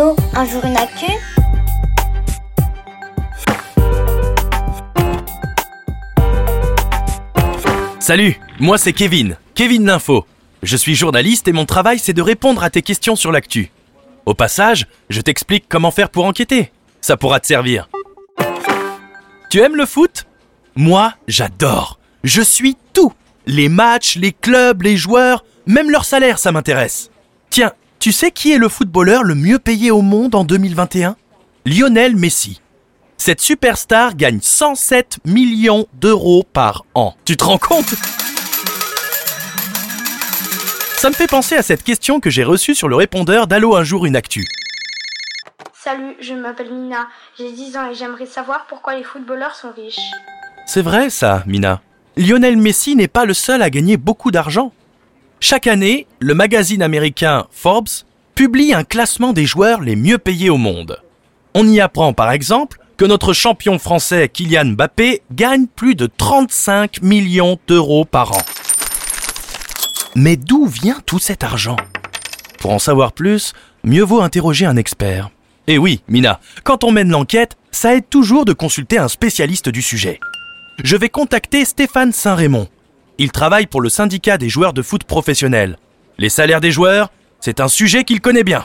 Un jour une actu Salut, moi c'est Kevin, Kevin l'Info. Je suis journaliste et mon travail c'est de répondre à tes questions sur l'actu. Au passage, je t'explique comment faire pour enquêter. Ça pourra te servir. Tu aimes le foot? Moi, j'adore. Je suis tout. Les matchs, les clubs, les joueurs, même leur salaire, ça m'intéresse. Tiens, tu sais qui est le footballeur le mieux payé au monde en 2021 Lionel Messi. Cette superstar gagne 107 millions d'euros par an. Tu te rends compte? Ça me fait penser à cette question que j'ai reçue sur le répondeur d'Allo un jour une actu. Salut, je m'appelle Mina, j'ai 10 ans et j'aimerais savoir pourquoi les footballeurs sont riches. C'est vrai ça, Mina. Lionel Messi n'est pas le seul à gagner beaucoup d'argent. Chaque année, le magazine américain Forbes publie un classement des joueurs les mieux payés au monde. On y apprend par exemple que notre champion français Kylian Mbappé gagne plus de 35 millions d'euros par an. Mais d'où vient tout cet argent? Pour en savoir plus, mieux vaut interroger un expert. Et oui, Mina, quand on mène l'enquête, ça aide toujours de consulter un spécialiste du sujet. Je vais contacter Stéphane Saint-Raymond. Il travaille pour le syndicat des joueurs de foot professionnels. Les salaires des joueurs, c'est un sujet qu'il connaît bien.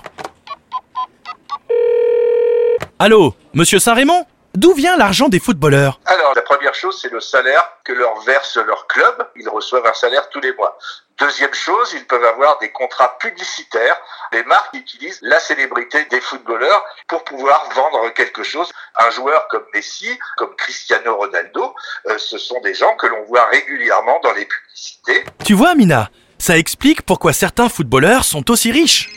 Allô, monsieur Saint-Raymond? D'où vient l'argent des footballeurs Alors, la première chose, c'est le salaire que leur verse leur club. Ils reçoivent un salaire tous les mois. Deuxième chose, ils peuvent avoir des contrats publicitaires. Les marques utilisent la célébrité des footballeurs pour pouvoir vendre quelque chose. Un joueur comme Messi, comme Cristiano Ronaldo, euh, ce sont des gens que l'on voit régulièrement dans les publicités. Tu vois, Mina, ça explique pourquoi certains footballeurs sont aussi riches.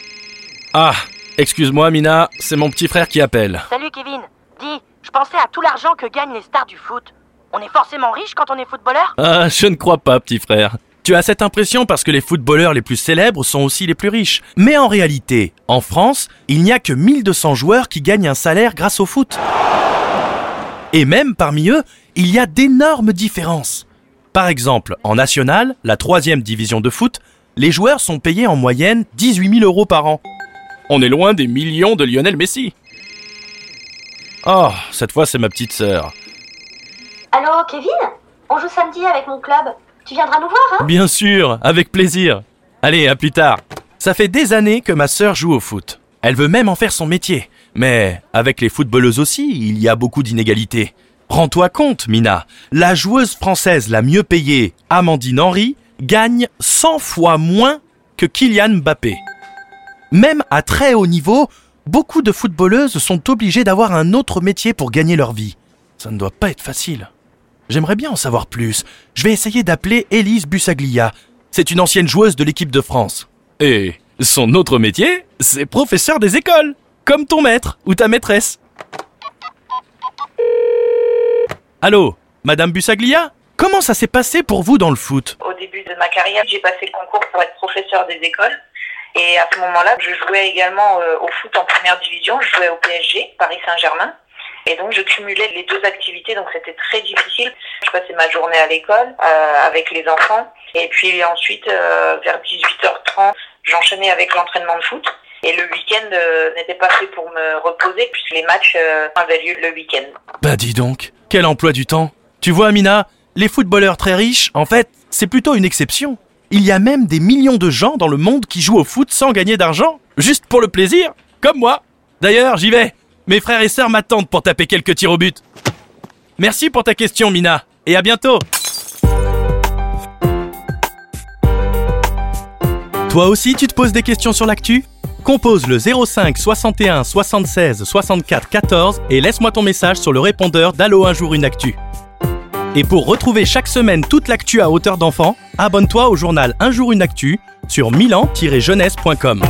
Ah, excuse-moi, Mina, c'est mon petit frère qui appelle. Salut Kevin, dis, je pensais à tout l'argent que gagnent les stars du foot. On est forcément riche quand on est footballeur? Ah, je ne crois pas, petit frère. Tu as cette impression parce que les footballeurs les plus célèbres sont aussi les plus riches. Mais en réalité, en France, il n'y a que 1200 joueurs qui gagnent un salaire grâce au foot. Et même parmi eux, il y a d'énormes différences. Par exemple, en national, la troisième division de foot, les joueurs sont payés en moyenne 18 000 euros par an. On est loin des millions de Lionel Messi. Oh, cette fois c'est ma petite sœur. Allô, Kevin On joue samedi avec mon club. Tu viendras nous voir, hein? Bien sûr, avec plaisir. Allez, à plus tard. Ça fait des années que ma sœur joue au foot. Elle veut même en faire son métier. Mais avec les footballeuses aussi, il y a beaucoup d'inégalités. Rends-toi compte, Mina, la joueuse française la mieux payée, Amandine Henry, gagne 100 fois moins que Kylian Mbappé. Même à très haut niveau, beaucoup de footballeuses sont obligées d'avoir un autre métier pour gagner leur vie. Ça ne doit pas être facile. J'aimerais bien en savoir plus. Je vais essayer d'appeler Élise Bussaglia. C'est une ancienne joueuse de l'équipe de France. Et son autre métier, c'est professeur des écoles, comme ton maître ou ta maîtresse. Allô, Madame Bussaglia? Comment ça s'est passé pour vous dans le foot? Au début de ma carrière, j'ai passé le concours pour être professeur des écoles. Et à ce moment-là, je jouais également euh, au foot en première division. Je jouais au PSG, Paris Saint-Germain. Et donc, je cumulais les deux activités, donc c'était très difficile. Je passais ma journée à l'école euh, avec les enfants. Et puis ensuite, euh, vers 18h30, j'enchaînais avec l'entraînement de foot. Et le week-end n'était pas fait pour me reposer, puisque les matchs avaient lieu le week-end. Bah dis donc, quel emploi du temps Tu vois, Amina, les footballeurs très riches, en fait, c'est plutôt une exception. Il y a même des millions de gens dans le monde qui jouent au foot sans gagner d'argent, juste pour le plaisir, comme moi. D'ailleurs, j'y vais. Mes frères et sœurs m'attendent pour taper quelques tirs au but. Merci pour ta question, Mina, et à bientôt. Toi aussi, tu te poses des questions sur l'actu? Compose le 05 61 76 64 14 et laisse-moi ton message sur le répondeur d'Allo un jour une actu. Et pour retrouver chaque semaine toute l'actu à hauteur d'enfant, abonne-toi au journal Un jour une actu sur milan-jeunesse.com.